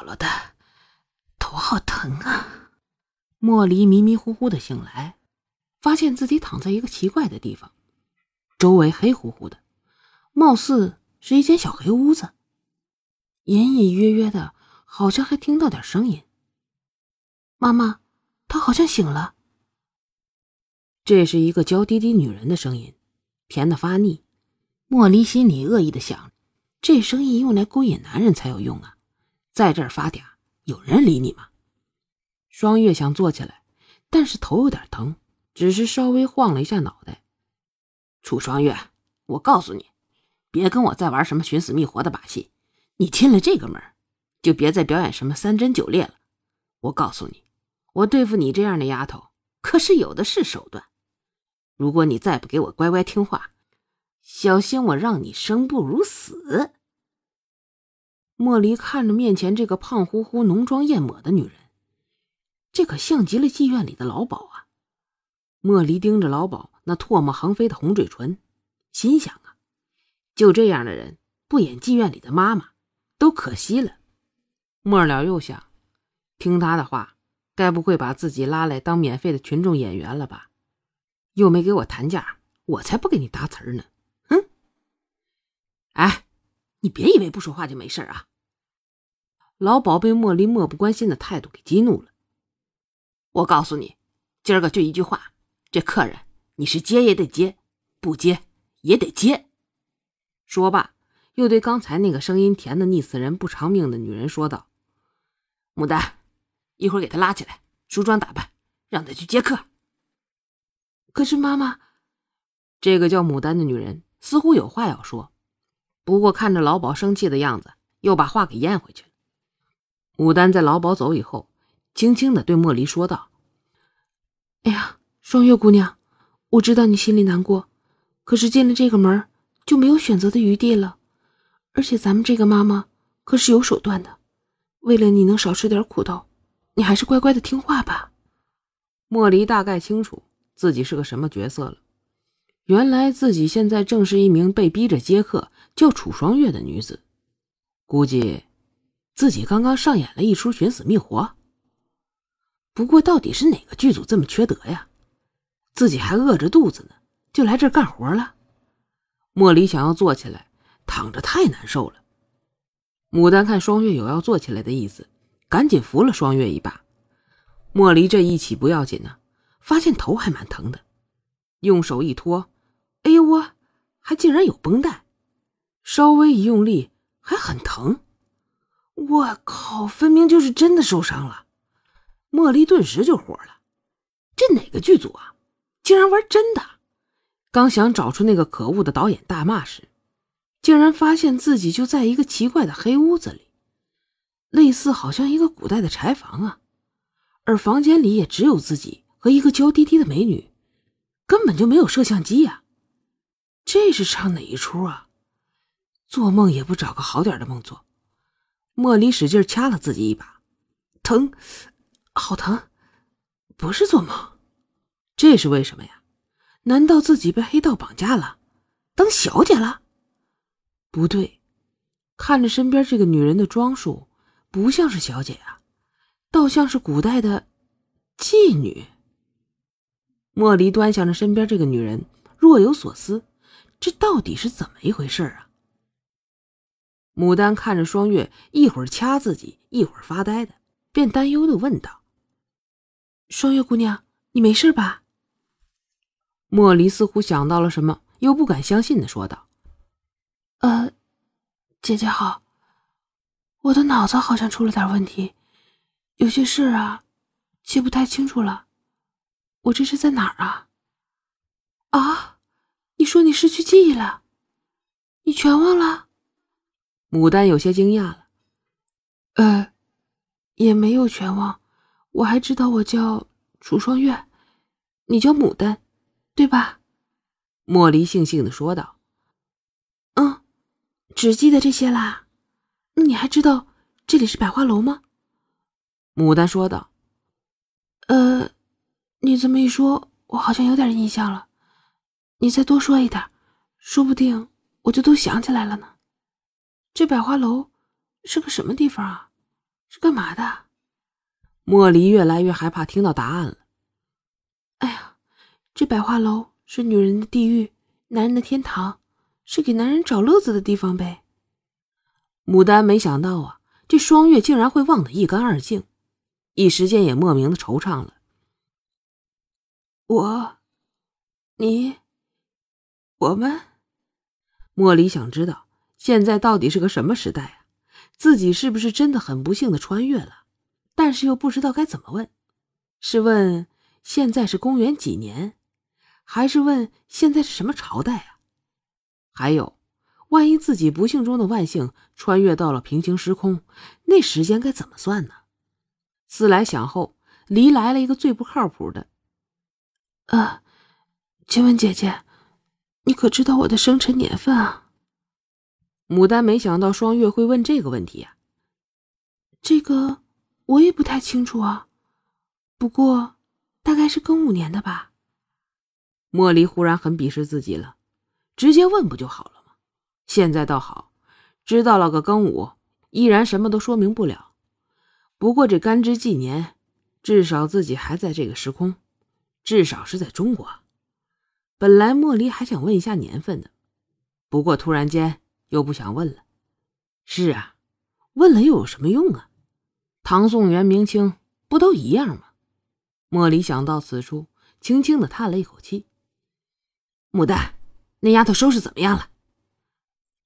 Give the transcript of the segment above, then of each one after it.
着了的，头好疼啊！莫离迷迷糊糊的醒来，发现自己躺在一个奇怪的地方，周围黑乎乎的，貌似是一间小黑屋子。隐隐约约的，好像还听到点声音。妈妈，她好像醒了。这是一个娇滴滴女人的声音，甜的发腻。莫离心里恶意的想：这声音用来勾引男人才有用啊，在这儿发嗲，有人理你吗？双月想坐起来，但是头有点疼，只是稍微晃了一下脑袋。楚双月，我告诉你，别跟我再玩什么寻死觅活的把戏。你进了这个门，就别再表演什么三针九裂了。我告诉你，我对付你这样的丫头，可是有的是手段。如果你再不给我乖乖听话，小心我让你生不如死。莫离看着面前这个胖乎乎、浓妆艳抹的女人，这可像极了妓院里的老鸨啊！莫离盯着老鸨那唾沫横飞的红嘴唇，心想啊，就这样的人不演妓院里的妈妈。都可惜了。末了又想，听他的话，该不会把自己拉来当免费的群众演员了吧？又没给我谈价，我才不给你搭词儿呢！哼！哎，你别以为不说话就没事啊！老鸨被莫离漠不关心的态度给激怒了。我告诉你，今儿个就一句话：这客人你是接也得接，不接也得接。说罢。又对刚才那个声音甜的腻死人、不偿命的女人说道：“牡丹，一会儿给她拉起来，梳妆打扮，让她去接客。”可是妈妈，这个叫牡丹的女人似乎有话要说，不过看着老鸨生气的样子，又把话给咽回去了。牡丹在老鸨走以后，轻轻的对莫离说道：“哎呀，双月姑娘，我知道你心里难过，可是进了这个门就没有选择的余地了。”而且咱们这个妈妈可是有手段的，为了你能少吃点苦头，你还是乖乖的听话吧。莫离大概清楚自己是个什么角色了，原来自己现在正是一名被逼着接客叫楚双月的女子，估计自己刚刚上演了一出寻死觅活。不过到底是哪个剧组这么缺德呀？自己还饿着肚子呢，就来这儿干活了。莫离想要坐起来。躺着太难受了。牡丹看双月有要坐起来的意思，赶紧扶了双月一把。莫离这一起不要紧呢，发现头还蛮疼的，用手一托，哎呦我，还竟然有绷带，稍微一用力还很疼。我靠，分明就是真的受伤了。莫莉顿时就火了，这哪个剧组啊，竟然玩真的？刚想找出那个可恶的导演大骂时。竟然发现自己就在一个奇怪的黑屋子里，类似好像一个古代的柴房啊，而房间里也只有自己和一个娇滴滴的美女，根本就没有摄像机呀！这是唱哪一出啊？做梦也不找个好点的梦做。莫离使劲掐了自己一把，疼，好疼，不是做梦，这是为什么呀？难道自己被黑道绑架了，当小姐了？不对，看着身边这个女人的装束，不像是小姐啊，倒像是古代的妓女。莫离端详着身边这个女人，若有所思，这到底是怎么一回事啊？牡丹看着双月，一会儿掐自己，一会儿发呆的，便担忧的问道：“双月姑娘，你没事吧？”莫离似乎想到了什么，又不敢相信的说道。呃，姐姐好，我的脑子好像出了点问题，有些事啊，记不太清楚了。我这是在哪儿啊？啊，你说你失去记忆了？你全忘了？牡丹有些惊讶了。呃，也没有全忘，我还知道我叫楚双月，你叫牡丹，对吧？莫离悻悻的说道。嗯只记得这些啦？你还知道这里是百花楼吗？牡丹说道。呃，你这么一说，我好像有点印象了。你再多说一点，说不定我就都想起来了呢。这百花楼是个什么地方啊？是干嘛的？莫离越来越害怕听到答案了。哎呀，这百花楼是女人的地狱，男人的天堂，是给男人找乐子的地方呗。牡丹没想到啊，这双月竟然会忘得一干二净，一时间也莫名的惆怅了。我，你，我们，莫离想知道现在到底是个什么时代啊？自己是不是真的很不幸的穿越了？但是又不知道该怎么问，是问现在是公元几年，还是问现在是什么朝代啊？还有。万一自己不幸中的万幸穿越到了平行时空，那时间该怎么算呢？思来想后，离来了一个最不靠谱的。呃，请问姐姐，你可知道我的生辰年份啊？牡丹没想到双月会问这个问题呀。这个我也不太清楚啊，不过大概是庚午年的吧。莫离忽然很鄙视自己了，直接问不就好了吗？现在倒好，知道了个庚午，依然什么都说明不了。不过这干支纪年，至少自己还在这个时空，至少是在中国。本来莫离还想问一下年份的，不过突然间又不想问了。是啊，问了又有什么用啊？唐宋元明清不都一样吗？莫离想到此处，轻轻的叹了一口气。牡丹，那丫头收拾怎么样了？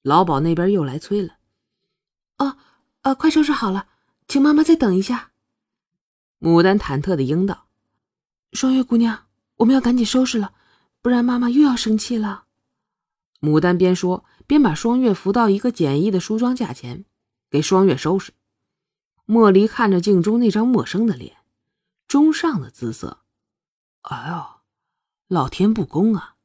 老鸨那边又来催了，哦，呃，快收拾好了，请妈妈再等一下。牡丹忐忑的应道：“双月姑娘，我们要赶紧收拾了，不然妈妈又要生气了。”牡丹边说边把双月扶到一个简易的梳妆架前，给双月收拾。莫离看着镜中那张陌生的脸，中上的姿色，哎呦，老天不公啊！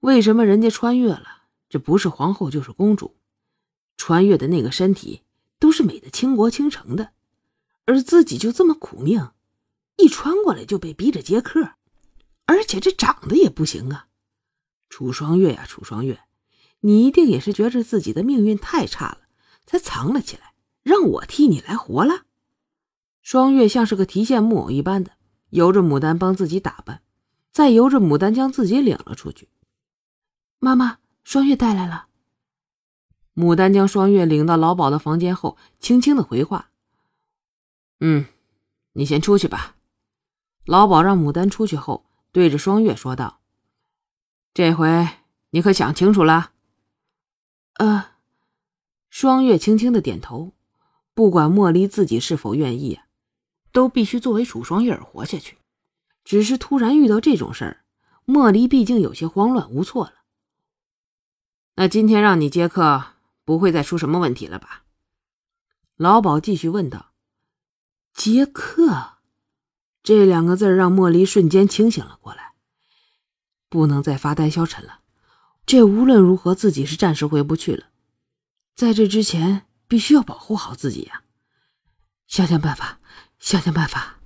为什么人家穿越了？这不是皇后就是公主，穿越的那个身体都是美的倾国倾城的，而自己就这么苦命，一穿过来就被逼着接客，而且这长得也不行啊！楚双月呀，楚双月，你一定也是觉着自己的命运太差了，才藏了起来，让我替你来活了。双月像是个提线木偶一般的，由着牡丹帮自己打扮，再由着牡丹将自己领了出去。妈妈。双月带来了。牡丹将双月领到老鸨的房间后，轻轻的回话：“嗯，你先出去吧。”老鸨让牡丹出去后，对着双月说道：“这回你可想清楚了？”“呃。”双月轻轻的点头。不管莫离自己是否愿意，都必须作为楚双月而活下去。只是突然遇到这种事儿，莫离毕竟有些慌乱无措了。那今天让你接客，不会再出什么问题了吧？老鸨继续问道。接客，这两个字让莫离瞬间清醒了过来。不能再发呆消沉了，这无论如何自己是暂时回不去了。在这之前，必须要保护好自己呀！想想办法，想想办法。